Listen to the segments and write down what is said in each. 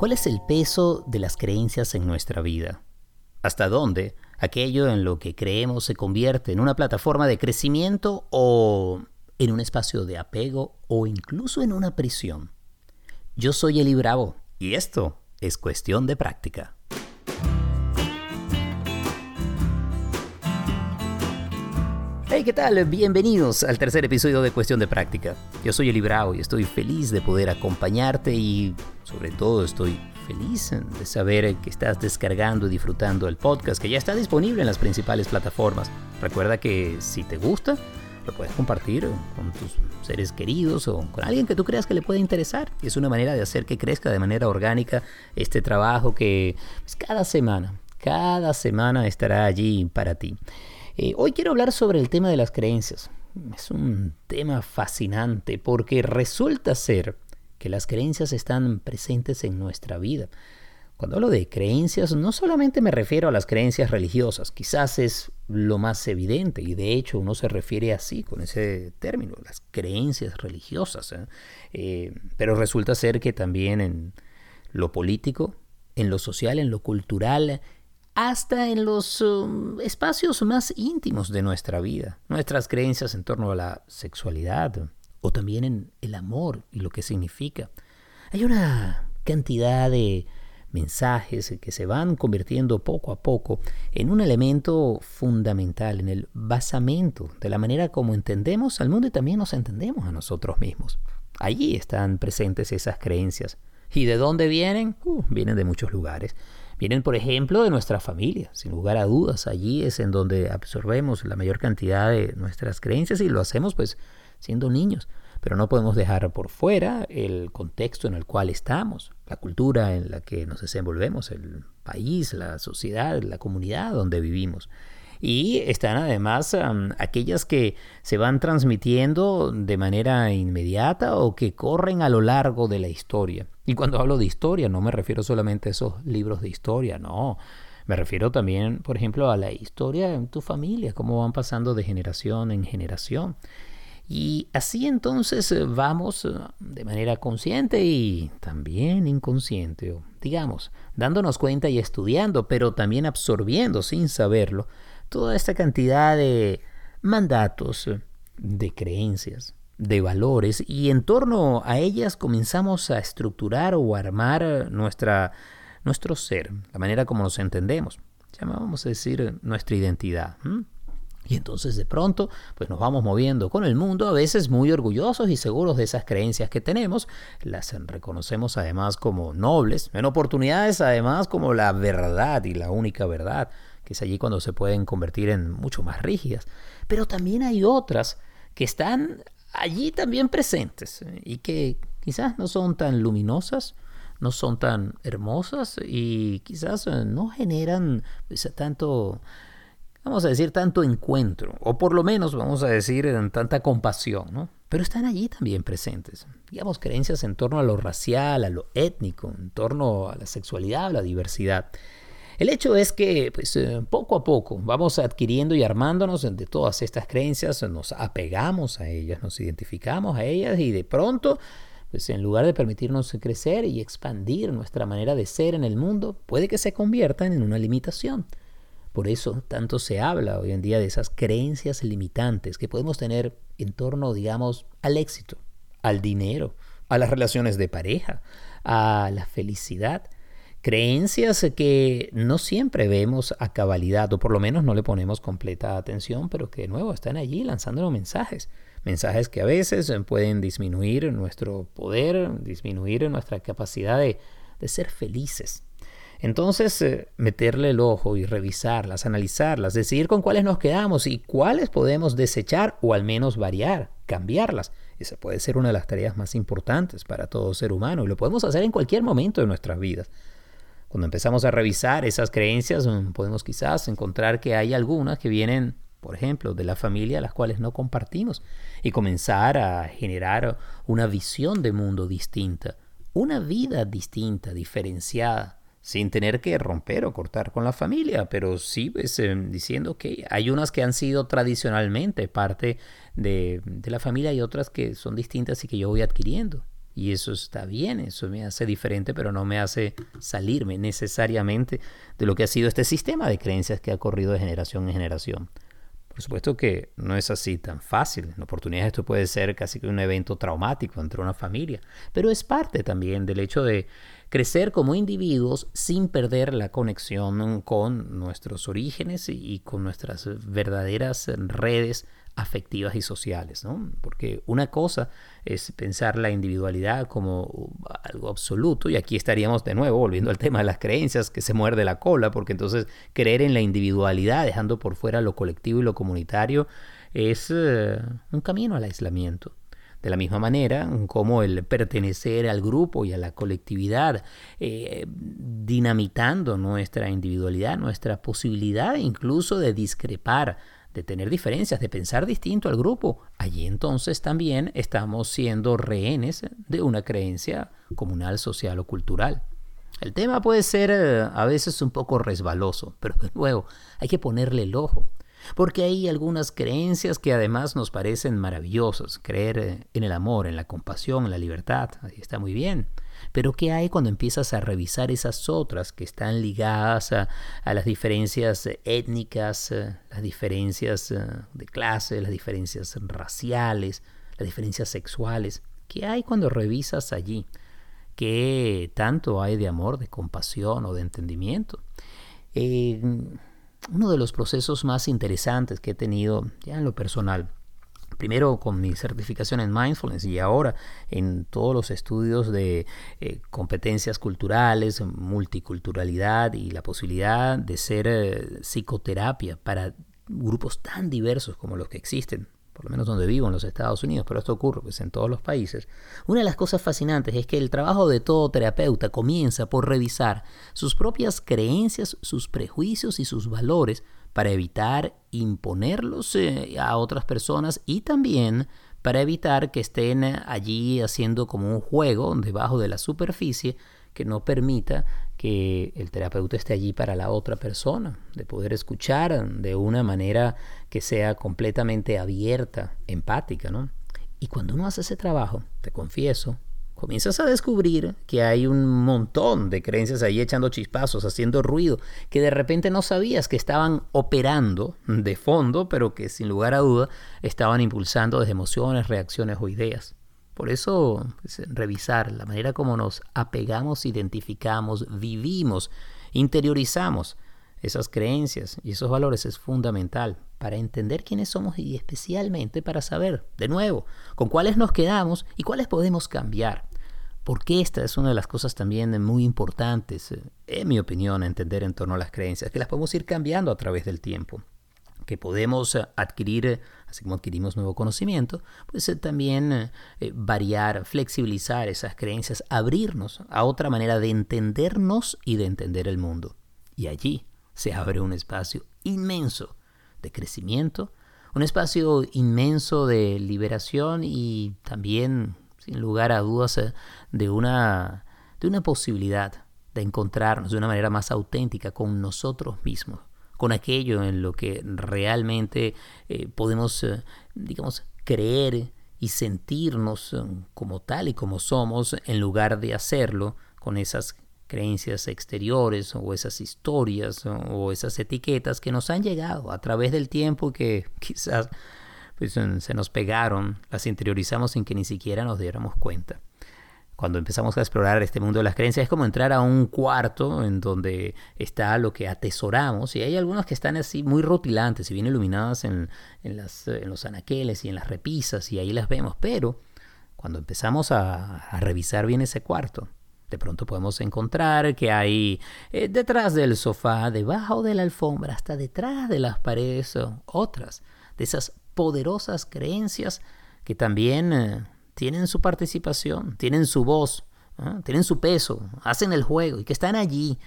¿Cuál es el peso de las creencias en nuestra vida? ¿Hasta dónde aquello en lo que creemos se convierte en una plataforma de crecimiento o en un espacio de apego o incluso en una prisión? Yo soy Eli Bravo y esto es cuestión de práctica. ¿Qué tal? Bienvenidos al tercer episodio de Cuestión de Práctica. Yo soy Eli Bravo y estoy feliz de poder acompañarte y sobre todo estoy feliz de saber que estás descargando y disfrutando el podcast que ya está disponible en las principales plataformas. Recuerda que si te gusta, lo puedes compartir con tus seres queridos o con alguien que tú creas que le puede interesar. Y es una manera de hacer que crezca de manera orgánica este trabajo que pues, cada semana, cada semana estará allí para ti. Eh, hoy quiero hablar sobre el tema de las creencias. Es un tema fascinante porque resulta ser que las creencias están presentes en nuestra vida. Cuando hablo de creencias, no solamente me refiero a las creencias religiosas, quizás es lo más evidente y de hecho uno se refiere así con ese término, las creencias religiosas. ¿eh? Eh, pero resulta ser que también en lo político, en lo social, en lo cultural, hasta en los um, espacios más íntimos de nuestra vida, nuestras creencias en torno a la sexualidad o también en el amor y lo que significa. Hay una cantidad de mensajes que se van convirtiendo poco a poco en un elemento fundamental, en el basamento de la manera como entendemos al mundo y también nos entendemos a nosotros mismos. Allí están presentes esas creencias. ¿Y de dónde vienen? Uh, vienen de muchos lugares. Vienen, por ejemplo, de nuestra familia, sin lugar a dudas. Allí es en donde absorbemos la mayor cantidad de nuestras creencias y lo hacemos pues siendo niños. Pero no podemos dejar por fuera el contexto en el cual estamos, la cultura en la que nos desenvolvemos, el país, la sociedad, la comunidad donde vivimos. Y están además aquellas que se van transmitiendo de manera inmediata o que corren a lo largo de la historia. Y cuando hablo de historia no me refiero solamente a esos libros de historia, no. Me refiero también, por ejemplo, a la historia en tu familia, cómo van pasando de generación en generación. Y así entonces eh, vamos eh, de manera consciente y también inconsciente, digamos, dándonos cuenta y estudiando, pero también absorbiendo sin saberlo toda esta cantidad de mandatos, de creencias, de valores y en torno a ellas comenzamos a estructurar o armar nuestra, nuestro ser, la manera como nos entendemos. Llamamos a decir nuestra identidad. Y entonces de pronto, pues nos vamos moviendo con el mundo, a veces muy orgullosos y seguros de esas creencias que tenemos. Las reconocemos además como nobles, en oportunidades además como la verdad y la única verdad que es allí cuando se pueden convertir en mucho más rígidas. Pero también hay otras que están allí también presentes y que quizás no son tan luminosas, no son tan hermosas y quizás eh, no generan pues, tanto, vamos a decir, tanto encuentro, o por lo menos vamos a decir tanta compasión, ¿no? Pero están allí también presentes. Digamos, creencias en torno a lo racial, a lo étnico, en torno a la sexualidad, a la diversidad. El hecho es que pues, eh, poco a poco vamos adquiriendo y armándonos de todas estas creencias, nos apegamos a ellas, nos identificamos a ellas y de pronto, pues en lugar de permitirnos crecer y expandir nuestra manera de ser en el mundo, puede que se conviertan en una limitación. Por eso tanto se habla hoy en día de esas creencias limitantes que podemos tener en torno, digamos, al éxito, al dinero, a las relaciones de pareja, a la felicidad Creencias que no siempre vemos a cabalidad, o por lo menos no le ponemos completa atención, pero que de nuevo están allí lanzándonos mensajes. Mensajes que a veces pueden disminuir nuestro poder, disminuir nuestra capacidad de, ser felices. Entonces, eh, meterle el ojo y revisarlas, analizarlas, decidir con cuáles nos quedamos y cuáles podemos desechar o al menos variar, cambiarlas. Esa puede ser una de las tareas más importantes para todo ser humano y lo podemos hacer en cualquier momento de nuestras vidas. Cuando empezamos a revisar esas creencias, mm, podemos quizás encontrar que hay algunas que vienen, por ejemplo, de la familia, las cuales no compartimos, y comenzar a generar una visión de mundo distinta, una vida distinta, diferenciada, sin tener que romper o cortar con la familia, pero sí pues, em, diciendo que hay unas que han sido tradicionalmente parte de, de la familia y otras que son distintas y que yo voy adquiriendo. Y eso está bien, eso me hace diferente, pero no me hace salirme necesariamente de lo que ha sido este sistema de creencias que ha corrido de generación en generación. Por supuesto que no es así tan fácil. En oportunidades esto puede ser casi que un evento traumático entre una familia, pero es parte también del hecho de crecer como individuos sin perder la conexión con nuestros orígenes y con nuestras verdaderas redes afectivas y sociales, ¿no? Porque una cosa es pensar la individualidad como algo absoluto, y aquí estaríamos de nuevo volviendo al tema de las creencias, que se muerde la cola, porque entonces creer en la individualidad, dejando por fuera lo colectivo y lo comunitario, es eh, un camino al aislamiento. De la misma manera como el pertenecer al grupo y a la colectividad, eh, dinamitando nuestra individualidad, nuestra posibilidad incluso de discrepar de tener diferencias, de pensar distinto al grupo, allí entonces también estamos siendo rehenes de una creencia comunal, social o cultural. El tema puede ser eh, a veces un poco resbaloso, pero de nuevo hay que ponerle el ojo, porque hay algunas creencias que además nos parecen maravillosas, creer eh, en el amor, en la compasión, en la libertad, ahí está muy bien. Pero ¿qué hay cuando empiezas a revisar esas otras que están ligadas a, las diferencias étnicas, eh, las diferencias eh, de clase, las diferencias raciales, las diferencias sexuales? ¿Qué hay cuando revisas allí? ¿Qué tanto hay de amor, de compasión o de entendimiento? Eh, uno de los procesos más interesantes que he tenido ya en lo personal primero con mi certificación en mindfulness y ahora en todos los estudios de eh, competencias culturales, multiculturalidad y la posibilidad de ser eh, psicoterapia para grupos tan diversos como los que existen por lo menos donde vivo en los Estados Unidos, pero esto ocurre pues, en todos los países, una de las cosas fascinantes es que el trabajo de todo terapeuta comienza por revisar sus propias creencias, sus prejuicios y sus valores para evitar imponerlos eh, a otras personas y también para evitar que estén allí haciendo como un juego debajo de la superficie que no permita que el terapeuta esté allí para la otra persona, de poder escuchar de una manera que sea completamente abierta, empática, ¿no? Y cuando uno hace ese trabajo, te confieso, comienzas a descubrir que hay un montón de creencias ahí echando chispazos, haciendo ruido, que de repente no sabías que estaban operando de fondo, pero que sin lugar a duda estaban impulsando desde emociones, reacciones o ideas. Por eso, pues, revisar la manera como nos apegamos, identificamos, vivimos, interiorizamos esas creencias y esos valores es fundamental para entender quiénes somos y especialmente para saber, de nuevo, con cuáles nos quedamos y cuáles podemos cambiar. Porque esta es una de las cosas también muy importantes, eh, en mi opinión, entender en torno a las creencias, que las podemos ir cambiando a través del tiempo, que podemos eh, adquirir, eh, así como adquirimos nuevo conocimiento, pues también variar, flexibilizar esas creencias, abrirnos a otra manera de entendernos y de entender el mundo. Y allí se abre un espacio inmenso de crecimiento, un espacio inmenso de liberación y también sin lugar a dudas, eh, de una, de una posibilidad de encontrarnos de una manera más auténtica con nosotros mismos, con aquello en lo que realmente eh, podemos, eh, digamos, creer y sentirnos como tal y como somos, en lugar de hacerlo con esas creencias exteriores o esas historias o esas etiquetas que nos han llegado a través del tiempo que quizás pues, se nos pegaron, las interiorizamos sin que ni siquiera nos diéramos cuenta. Cuando empezamos a explorar este mundo de las creencias es como entrar a un cuarto en donde está lo que atesoramos y hay algunos que están así muy rutilantes y bien iluminadas en, en, los anaqueles y en las repisas y ahí las vemos, pero cuando empezamos a, a revisar bien ese cuarto, de pronto podemos encontrar que hay eh, detrás del sofá, debajo de la alfombra, hasta detrás de las paredes, otras de esas poderosas creencias que también eh, tienen su participación, tienen su voz, tienen su peso, hacen el juego y que están allí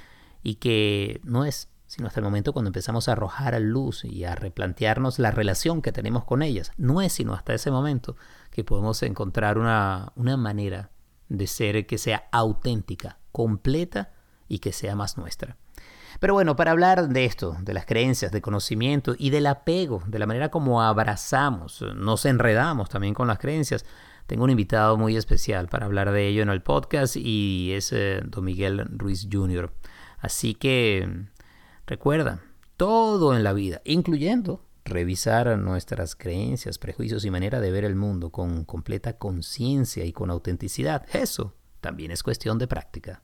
y que no es sino hasta el momento cuando empezamos a arrojar a luz y a replantearnos la relación que tenemos con ellas. No es sino hasta ese momento que podemos encontrar una, una manera de ser que sea auténtica, completa y que sea más nuestra. Pero bueno, para hablar de esto, de las creencias, de conocimiento y del apego, de la manera como abrazamos, nos enredamos también con las creencias, tengo un invitado muy especial para hablar de ello en el podcast y es eh, Don Miguel Ruiz Jr. Así que recuerda, todo en la vida, incluyendo revisar nuestras creencias, prejuicios y manera de ver el mundo con completa conciencia y con autenticidad, eso también es cuestión de práctica.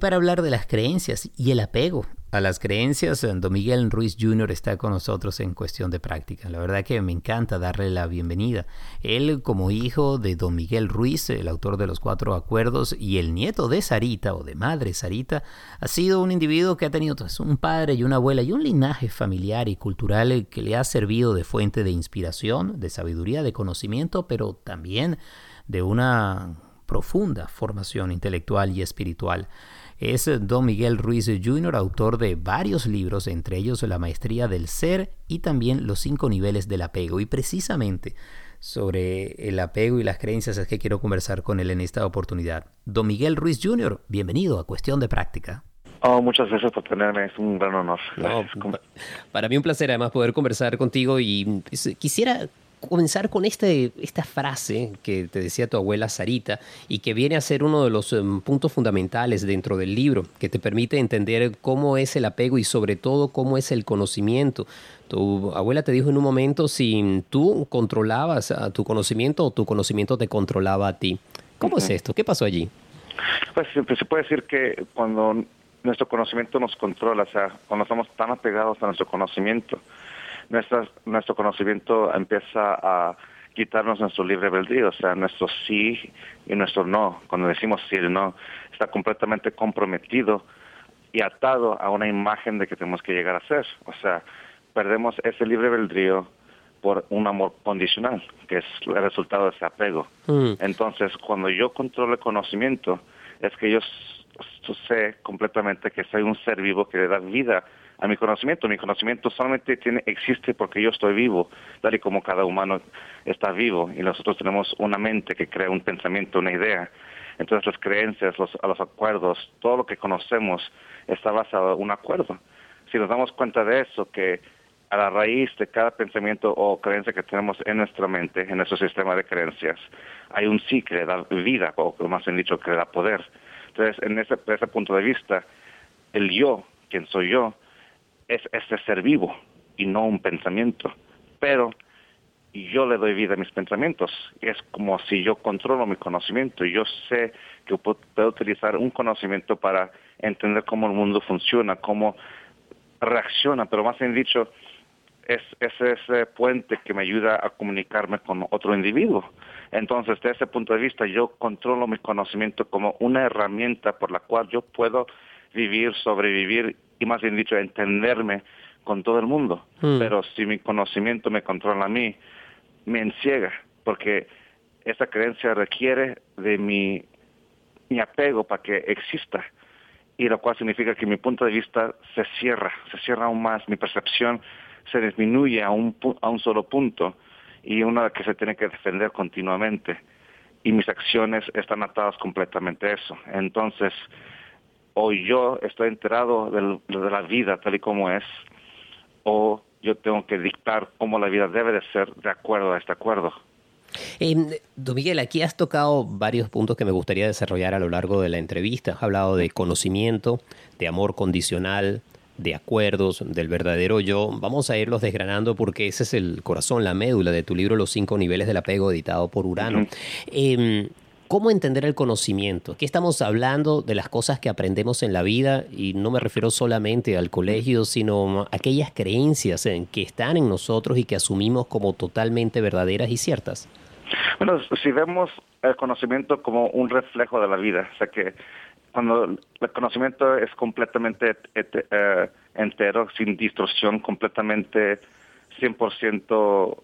Para hablar de las creencias y el apego a las creencias, Don Miguel Ruiz Jr. está con nosotros en cuestión de práctica. La verdad que me encanta darle la bienvenida. Él, como hijo de Don Miguel Ruiz, el autor de los Cuatro Acuerdos, y el nieto de Sarita o de madre Sarita, ha sido un individuo que ha tenido pues, un padre y una abuela y un linaje familiar y cultural que le ha servido de fuente de inspiración, de sabiduría, de conocimiento, pero también de una profunda formación intelectual y espiritual. Es Don Miguel Ruiz Jr., autor de varios libros, entre ellos La Maestría del Ser y también Los cinco niveles del apego. Y precisamente sobre el apego y las creencias es que quiero conversar con él en esta oportunidad. Don Miguel Ruiz Jr., bienvenido a Cuestión de Práctica. Oh, muchas gracias por tenerme, es un gran honor. para mí un placer además poder conversar contigo y pues, quisiera comenzar con este, esta frase que te decía tu abuela Sarita y que viene a ser uno de los em, puntos fundamentales dentro del libro, que te permite entender cómo es el apego y sobre todo cómo es el conocimiento. Tu abuela te dijo en un momento si tú controlabas a tu conocimiento o tu conocimiento te controlaba a ti. ¿Cómo es esto? ¿Qué pasó allí? Pues siempre se puede decir que cuando nuestro conocimiento nos controla, o sea, cuando estamos tan apegados a nuestro conocimiento, nuestro conocimiento empieza a quitarnos nuestro libre albedrío, o sea, nuestro sí y nuestro no. Cuando decimos sí y no, está completamente comprometido y atado a una imagen de que tenemos que llegar a ser. O sea, perdemos ese libre albedrío por un amor condicional, que es el resultado de ese apego. Mm. Entonces, cuando yo controlo el conocimiento, es que yo sé completamente que soy un ser vivo que le da vida a mi conocimiento. Mi conocimiento solamente tiene, existe porque yo estoy vivo, tal y como cada humano está vivo. Y nosotros tenemos una mente que crea un pensamiento, una idea. Entonces las creencias, los, los acuerdos, todo lo que conocemos está basado en un acuerdo. Si nos damos cuenta de eso, que a la raíz de cada pensamiento o creencia que tenemos en nuestra mente, en nuestro sistema de creencias, hay un sí que le da vida, o más bien dicho, que le da poder. Entonces, en ese, desde ese punto de vista, el yo, quien soy yo, es este ser vivo y no un pensamiento. Pero yo le doy vida a mis pensamientos. Es como si yo controlo mi conocimiento. Yo sé que puedo utilizar un conocimiento para entender cómo el mundo funciona, cómo reacciona, pero más bien dicho, es, ese puente que me ayuda a comunicarme con otro individuo. Entonces, desde ese punto de vista, yo controlo mi conocimiento como una herramienta por la cual yo puedo vivir, sobrevivir y más bien dicho, entenderme con todo el mundo. Hmm. Pero si mi conocimiento me controla a mí, me enciega, porque esa creencia requiere de mi, mi apego para que exista. Y lo cual significa que mi punto de vista se cierra, se cierra aún más, mi percepción se disminuye a un, a un solo punto y una que se tiene que defender continuamente. Y mis acciones están atadas completamente a eso. Entonces, o yo estoy enterado de la vida tal y como es, o yo tengo que dictar cómo la vida debe de ser de acuerdo a este acuerdo. Eh, don Miguel, aquí has tocado varios puntos que me gustaría desarrollar a lo largo de la entrevista. Has hablado de conocimiento, de amor condicional, de acuerdos, del verdadero yo. Vamos a irlos desgranando porque ese es el corazón, la médula de tu libro Los cinco niveles del apego, editado por Urano. ¿Cómo entender el conocimiento? Aquí estamos hablando de las cosas que aprendemos en la vida y no me refiero solamente al colegio, sino aquellas creencias que están en nosotros y que asumimos como totalmente verdaderas y ciertas. Bueno, si vemos el conocimiento como un reflejo de la vida, o sea que cuando el conocimiento es completamente eh, entero, sin distorsión, completamente 100%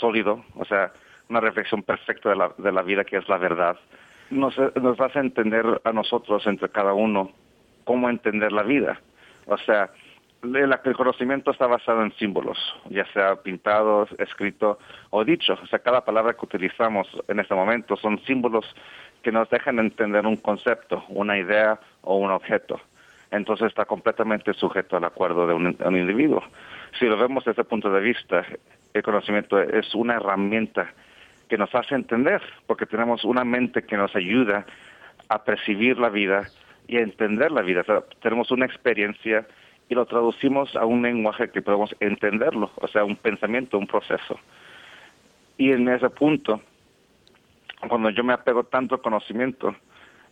sólido, o sea, una reflexión perfecta de la, de la vida que es la verdad. Nos, nos hace entender a nosotros, entre cada uno, cómo entender la vida. O sea, el, conocimiento está basado en símbolos, ya sea pintados, escrito o dicho. O sea, cada palabra que utilizamos en este momento son símbolos que nos dejan entender un concepto, una idea o un objeto. Entonces está completamente sujeto al acuerdo de un, un individuo. Si lo vemos desde ese punto de vista, el conocimiento es una herramienta que nos hace entender, porque tenemos una mente que nos ayuda a percibir la vida y a entender la vida. tenemos una experiencia y lo traducimos a un lenguaje que podemos entenderlo, o sea, un pensamiento, un proceso. Y en ese punto, cuando yo me apego tanto al conocimiento,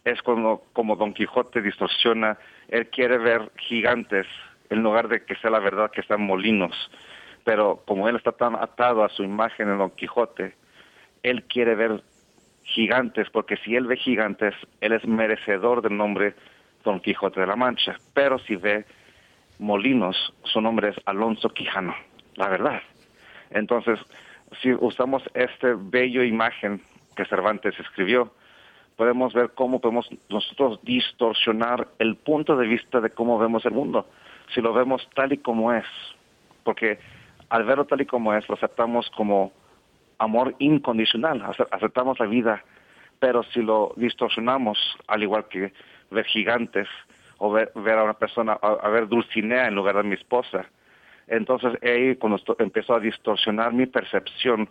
es cuando como Don Quijote distorsiona, él quiere ver gigantes en lugar de que sea la verdad que sean molinos. Pero como él está tan atado a su imagen en Don Quijote, él quiere ver gigantes, porque si él ve gigantes, él es merecedor del nombre Don Quijote de la Mancha. Pero si ve molinos, su nombre es Alonso Quijano, la verdad. Entonces, si usamos esta bella imagen que Cervantes escribió, podemos ver cómo podemos nosotros distorsionar el punto de vista de cómo vemos el mundo, si lo vemos tal y como es, porque al verlo tal y como es, lo aceptamos como amor incondicional, aceptamos la vida, pero si lo distorsionamos, al igual que ver gigantes o ver, a una persona, a, ver Dulcinea en lugar de mi esposa, entonces ahí cuando empezó a distorsionar mi percepción,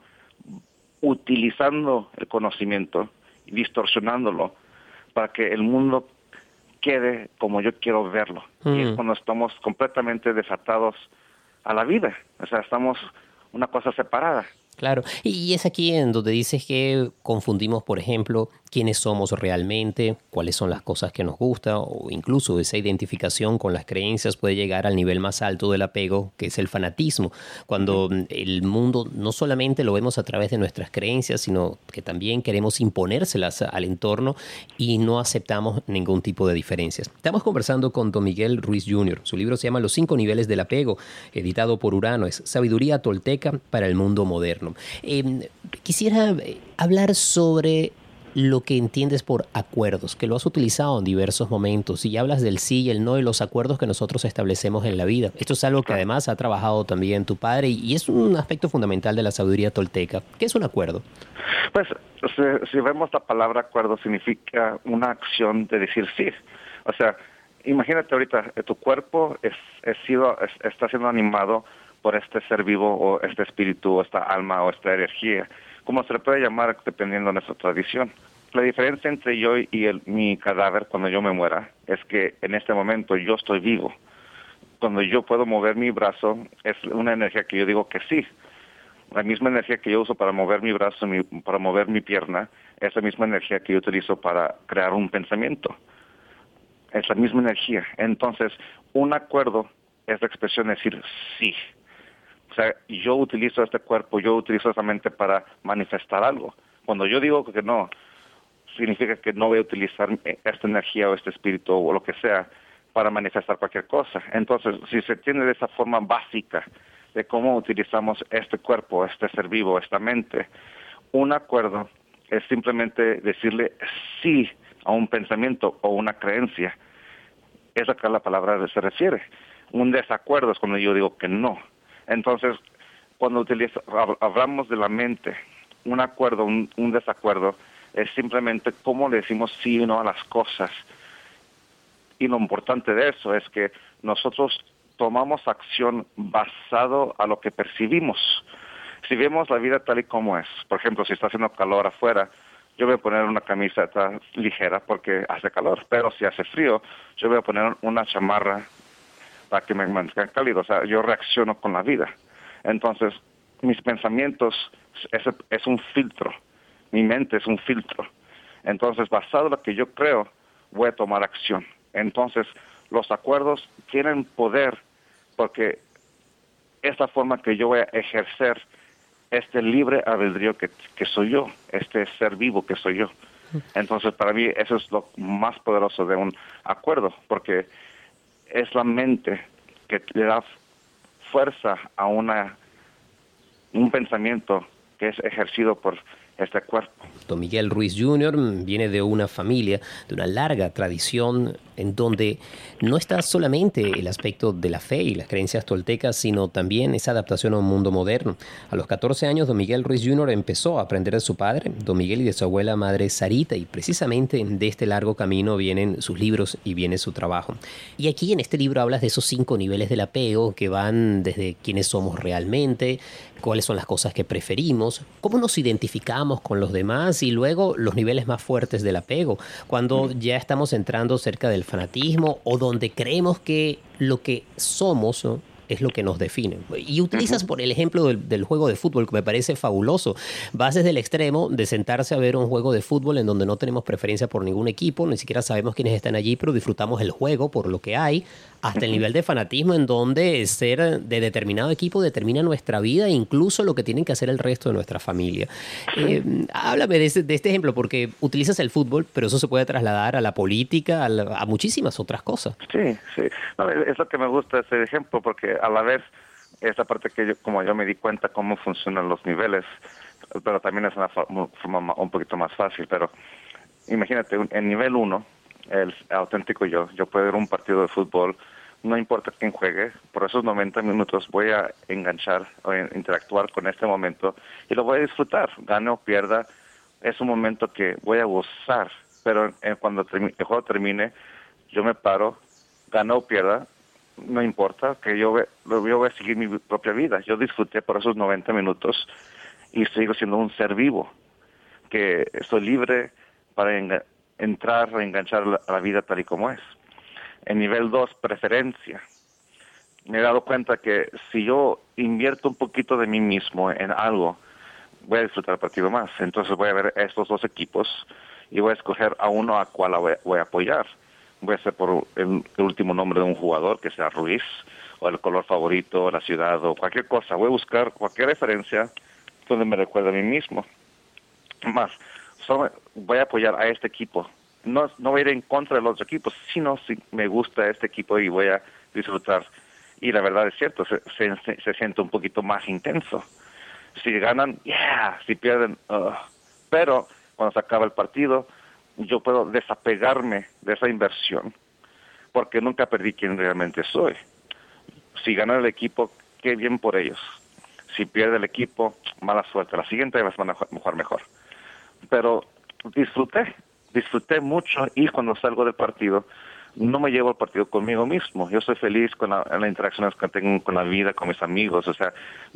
utilizando el conocimiento y distorsionándolo para que el mundo quede como yo quiero verlo. Y es mm. cuando estamos completamente desatados a la vida, o sea, estamos una cosa separada. Claro, y es aquí en donde dices que confundimos, por ejemplo, quiénes somos realmente, cuáles son las cosas que nos gustan, o incluso esa identificación con las creencias puede llegar al nivel más alto del apego, que es el fanatismo, cuando el mundo no solamente lo vemos a través de nuestras creencias, sino que también queremos imponérselas al entorno y no aceptamos ningún tipo de diferencias. Estamos conversando con Don Miguel Ruiz Jr., su libro se llama Los cinco niveles del apego, editado por Urano, es Sabiduría Tolteca para el mundo moderno. Em, quisiera eh, hablar sobre lo que entiendes por acuerdos, que lo has utilizado en diversos momentos y hablas del sí y el no y los acuerdos que nosotros establecemos en la vida. Esto es algo que además ha trabajado también tu padre y es un aspecto fundamental de la sabiduría tolteca. ¿Qué es un acuerdo? Pues si, vemos la palabra acuerdo significa una acción de decir sí. O sea, imagínate ahorita, tu cuerpo es, sido, está siendo animado por este ser vivo o este espíritu o esta alma o esta energía como se le puede llamar dependiendo de nuestra tradición. La diferencia entre yo y el, mi cadáver cuando yo me muera es que en este momento yo estoy vivo. Cuando yo puedo mover mi brazo es una energía que yo digo que sí. La misma energía que yo uso para mover mi brazo, para mover mi pierna, es la misma energía que yo utilizo para crear un pensamiento. Es la misma energía. Entonces, un acuerdo es la expresión de decir sí. O sea, yo utilizo este cuerpo, yo utilizo esa mente para manifestar algo. Cuando yo digo que no, significa que no voy a utilizar esta energía o este espíritu o lo que sea para manifestar cualquier cosa. Entonces, si se tiene de esa forma básica de cómo utilizamos este cuerpo, este ser vivo, esta mente, un acuerdo es simplemente decirle sí a un pensamiento o una creencia. Es acá la palabra se refiere. Un desacuerdo es cuando yo digo que no. Entonces, cuando hablamos de la mente, un acuerdo, un, desacuerdo, es simplemente cómo le decimos sí o no a las cosas. Y lo importante de eso es que nosotros tomamos acción basado a lo que percibimos. Si vemos la vida tal y como es, por ejemplo, si está haciendo calor afuera, yo voy a poner una camiseta ligera porque hace calor, pero si hace frío, yo voy a poner una chamarra para que me mantenga cálido. O sea, yo reacciono con la vida. Entonces, mis pensamientos es, es un filtro. Mi mente es un filtro. Entonces, basado en lo que yo creo, voy a tomar acción. Entonces, los acuerdos tienen poder porque es la forma que yo voy a ejercer este libre albedrío que, que soy yo, este ser vivo que soy yo. Entonces, para mí, eso es lo más poderoso de un acuerdo, porque es la mente que le da fuerza a una un pensamiento que es ejercido por este cuerpo. Don Miguel Ruiz Jr. viene de una familia, de una larga tradición en donde no está solamente el aspecto de la fe y las creencias toltecas, sino también esa adaptación a un mundo moderno. A los 14 años, don Miguel Ruiz Jr. empezó a aprender de su padre, don Miguel, y de su abuela madre Sarita, y precisamente de este largo camino vienen sus libros y viene su trabajo. Y aquí en este libro hablas de esos cinco niveles del apego que van desde quiénes somos realmente, cuáles son las cosas que preferimos, cómo nos identificamos con los demás y luego los niveles más fuertes del apego, cuando ya estamos entrando cerca del fanatismo o donde creemos que lo que somos es lo que nos define. Y utilizas por el ejemplo del, juego de fútbol, que me parece fabuloso. Vas desde el extremo de sentarse a ver un juego de fútbol en donde no tenemos preferencia por ningún equipo, ni siquiera sabemos quiénes están allí, pero disfrutamos el juego por lo que hay, hasta el nivel de fanatismo en donde ser de determinado equipo determina nuestra vida e incluso lo que tienen que hacer el resto de nuestra familia. Eh, háblame de, este ejemplo, porque utilizas el fútbol, pero eso se puede trasladar a la política, a, muchísimas otras cosas. Sí, sí. es lo que me gusta ese ejemplo, porque a la vez esa parte que yo, como yo me di cuenta cómo funcionan los niveles, pero también es una forma un poquito más fácil, pero imagínate, en nivel 1, el auténtico yo. Yo puedo ir a un partido de fútbol, no importa quién juegue, por esos 90 minutos voy a enganchar o interactuar con este momento y lo voy a disfrutar, gane o pierda, es un momento que voy a gozar, pero cuando el juego termine, yo me paro, gane o pierda, no importa, que yo, yo voy a seguir mi propia vida. Yo disfruté por esos 90 minutos y sigo siendo un ser vivo, que estoy libre para entrar, reenganchar la, la vida tal y como es. En nivel 2, preferencia. Me he dado cuenta que si yo invierto un poquito de mí mismo en algo, voy a disfrutar el partido más. Entonces voy a ver estos dos equipos y voy a escoger a uno a cual voy, a apoyar. Voy a hacer por el, último nombre de un jugador, que sea Ruiz, o el color favorito, la ciudad, o cualquier cosa. Voy a buscar cualquier referencia donde me recuerde a mí mismo. Más, voy a apoyar a este equipo. No, no voy a ir en contra de los otros equipos, sino si me gusta este equipo y voy a disfrutar. Y la verdad es cierto, se, se, siente un poquito más intenso. Si ganan, yeah, si pierden, uh. pero cuando se acaba el partido, yo puedo desapegarme de esa inversión, porque nunca perdí quien realmente soy. Si gana el equipo, qué bien por ellos. Si pierde el equipo, mala suerte. La siguiente vez van a jugar mejor pero disfruté, disfruté mucho y cuando salgo del partido, no me llevo el partido conmigo mismo. Yo soy feliz con las interacciones que tengo con la vida, con mis amigos. O sea,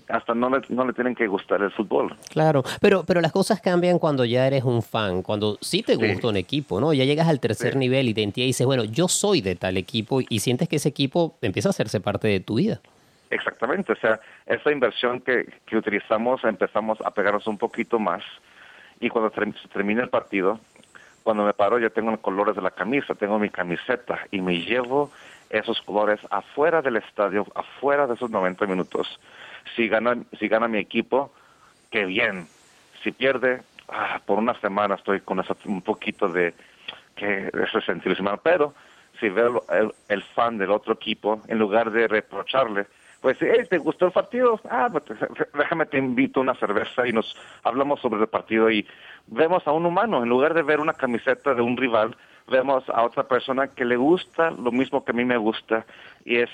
hasta no le, no le tienen que gustar el fútbol. Claro, pero, pero las cosas cambian cuando ya eres un fan, cuando sí te gusta un equipo, ¿no? Ya llegas al tercer nivel y te entiendes y dices, bueno, yo soy de tal equipo y sientes que ese equipo empieza a hacerse parte de tu vida. Exactamente, o sea, esa inversión que, que utilizamos empezamos a pegarnos un poquito más y cuando se termina el partido, cuando me paro, yo tengo los colores de la camisa, tengo mi camiseta y me llevo esos colores afuera del estadio, afuera de esos 90 minutos. Si gana, si gana mi equipo, qué bien. Si pierde, ah, por una semana estoy con un poquito de que ese sentido Pero si veo el fan del otro equipo, en lugar de reprocharle, pues, ¿te gustó el partido? Ah, pues, déjame te invito una cerveza y nos hablamos sobre el partido y vemos a un humano, en lugar de ver una camiseta de un rival, vemos a otra persona que le gusta lo mismo que a mí me gusta y es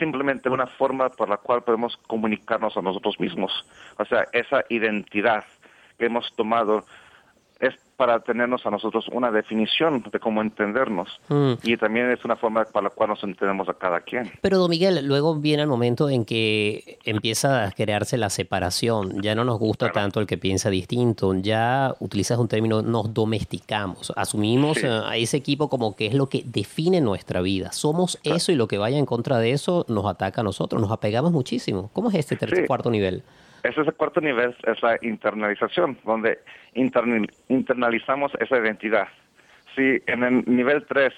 simplemente una forma por la cual podemos comunicarnos a nosotros mismos. O sea, esa identidad que hemos tomado para tenernos a nosotros una definición de cómo entendernos. Mm. Y también es una forma para la cual nos entendemos a cada quien. Pero, don Miguel, luego viene el momento en que empieza a crearse la separación. Ya no nos gusta tanto el que piensa distinto. Ya utilizas un término, nos domesticamos. Asumimos a ese equipo como que es lo que define nuestra vida. Somos eso y lo que vaya en contra de eso nos ataca a nosotros. Nos apegamos muchísimo. ¿Cómo es este tercer, cuarto nivel? Ese es el cuarto nivel, es la internalización, donde internalizamos esa identidad. Si en el nivel 3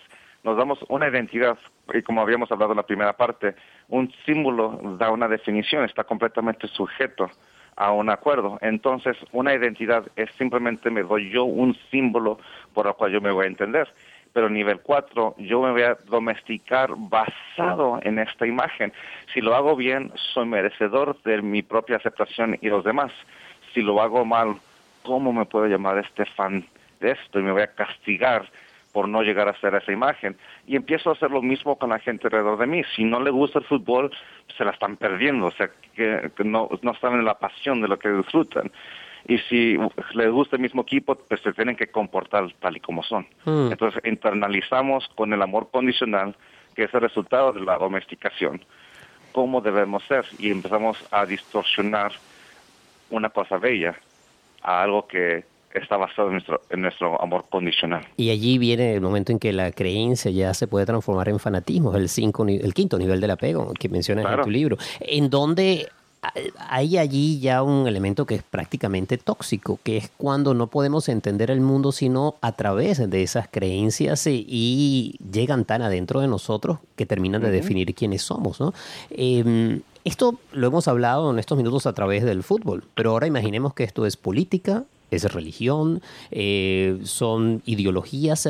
nos damos una identidad, y como habíamos hablado en la primera parte, un símbolo da una definición, está completamente sujeto a un acuerdo. Entonces, una identidad es simplemente me doy yo un símbolo por el cual yo me voy a entender pero nivel 4 yo me voy a domesticar basado en esta imagen. Si lo hago bien, soy merecedor de mi propia aceptación y los demás. Si lo hago mal, ¿cómo me puedo llamar este fan de esto? Y me voy a castigar por no llegar a ser esa imagen. Y empiezo a hacer lo mismo con la gente alrededor de mí. Si no le gusta el fútbol, se la están perdiendo, o sea, que, no, no están en la pasión de lo que disfrutan. Y si les gusta el mismo equipo, pues se tienen que comportar tal y como son. Hmm. Entonces internalizamos con el amor condicional, que es el resultado de la domesticación, cómo debemos ser. Y empezamos a distorsionar una cosa bella a algo que está basado en nuestro, en nuestro amor condicional. Y allí viene el momento en que la creencia ya se puede transformar en fanatismo, el, cinco, el quinto nivel del apego que mencionas en tu libro, en donde hay allí ya un elemento que es prácticamente tóxico, que es cuando no podemos entender el mundo sino a través de esas creencias y, llegan tan adentro de nosotros que terminan de definir quiénes somos. ¿no? Em, esto lo hemos hablado en estos minutos a través del fútbol, pero ahora imaginemos que esto es política, es religión, eh, son ideologías.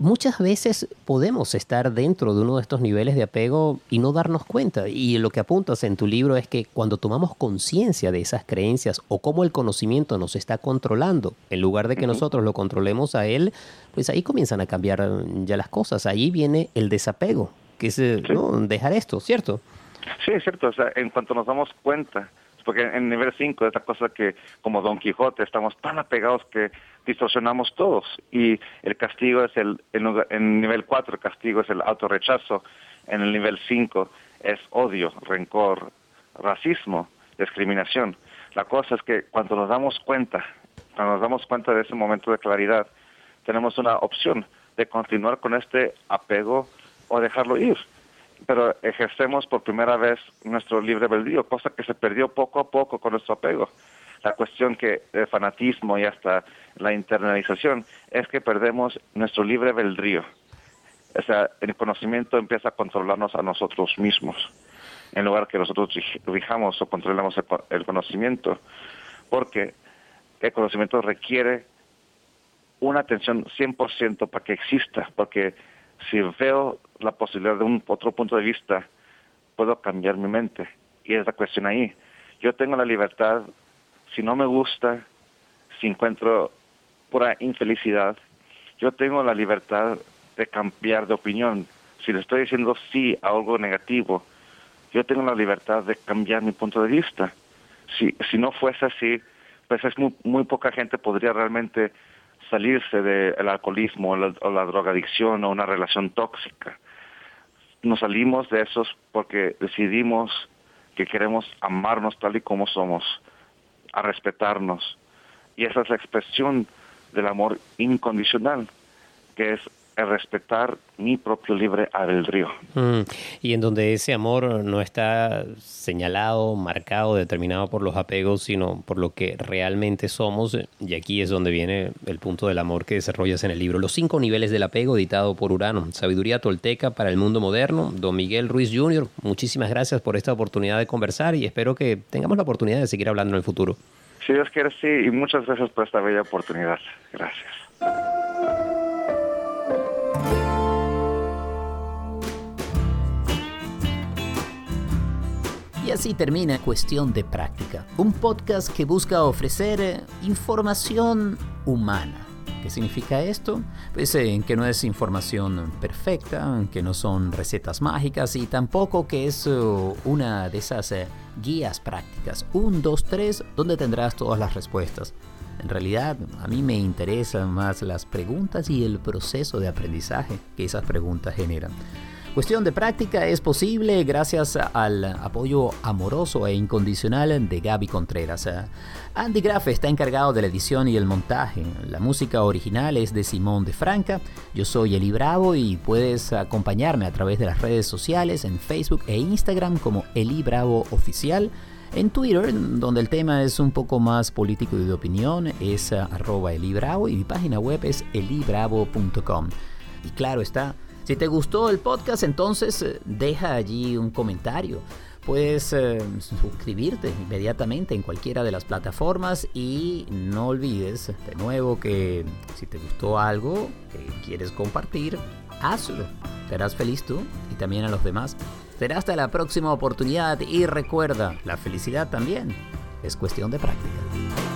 Muchas veces podemos estar dentro de uno de estos niveles de apego y no darnos cuenta. Y lo que apuntas en tu libro es que cuando tomamos conciencia de esas creencias o cómo el conocimiento nos está controlando, en lugar de que nosotros lo controlemos a él, pues ahí comienzan a cambiar ya las cosas. Ahí viene el desapego, que es dejar esto, ¿cierto? Sí, es cierto. O sea, en cuanto nos damos cuenta porque en nivel 5 es cosa que como Don Quijote estamos tan apegados que distorsionamos todos. Y el castigo es el, en, nivel 4 el castigo es el autorrechazo, en el nivel 5 es odio, rencor, racismo, discriminación. La cosa es que cuando nos damos cuenta, cuando nos damos cuenta de ese momento de claridad, tenemos una opción de continuar con este apego o dejarlo ir pero ejercemos por primera vez nuestro libre albedrío, cosa que se perdió poco a poco con nuestro apego. La cuestión que el fanatismo y hasta la internalización es que perdemos nuestro libre albedrío. O sea, el conocimiento empieza a controlarnos a nosotros mismos, en lugar que nosotros fijamos o controlemos el conocimiento, porque el conocimiento requiere una atención 100% para que exista, porque si veo la posibilidad de un otro punto de vista, puedo cambiar mi mente. Y es la cuestión ahí. Yo tengo la libertad, si no me gusta, si encuentro pura infelicidad, yo tengo la libertad de cambiar de opinión. Si le estoy diciendo sí a algo negativo, yo tengo la libertad de cambiar mi punto de vista. Si, si no fuese así, pues es muy, muy poca gente podría realmente salirse del alcoholismo o la, drogadicción o una relación tóxica. Nos salimos de esos porque decidimos que queremos amarnos tal y como somos, a respetarnos. Y esa es la expresión del amor incondicional, que es el respetar mi propio libre albedrío. Mm, y en donde ese amor no está señalado, marcado, determinado por los apegos, sino por lo que realmente somos. Y aquí es donde viene el punto del amor que desarrollas en el libro. Los cinco niveles del apego, editado por Urano. Sabiduría tolteca para el mundo moderno. Don Miguel Ruiz Jr., muchísimas gracias por esta oportunidad de conversar y espero que tengamos la oportunidad de seguir hablando en el futuro. Si Dios quiere, sí, y muchas gracias por esta bella oportunidad. Gracias. Y así termina Cuestión de Práctica, un podcast que busca ofrecer eh, información humana. ¿Qué significa esto? Pues eh, que no es información perfecta, que no son recetas mágicas y tampoco que es eh, una de esas guías prácticas, un, dos, tres, donde tendrás todas las respuestas. En realidad, a mí me interesan más las preguntas y el proceso de aprendizaje que esas preguntas generan. Cuestión de práctica es posible gracias al apoyo amoroso e incondicional de Gaby Contreras. Andy Graff está encargado de la edición y el montaje. La música original es de Simón de Franca. Yo soy Eli Bravo y puedes acompañarme a través de las redes sociales en Facebook e Instagram como Eli Bravo Oficial. En Twitter, donde el tema es un poco más político y de opinión, es arroba elibravo y mi página web es elibravo.com. Y claro está, si te gustó el podcast, entonces eh, deja allí un comentario. Puedes eh, suscribirte inmediatamente en cualquiera de las plataformas y no olvides de nuevo que si te gustó algo que quieres compartir, hazlo. Serás feliz tú y también a los demás. Será hasta la próxima oportunidad y recuerda, la felicidad también es cuestión de práctica.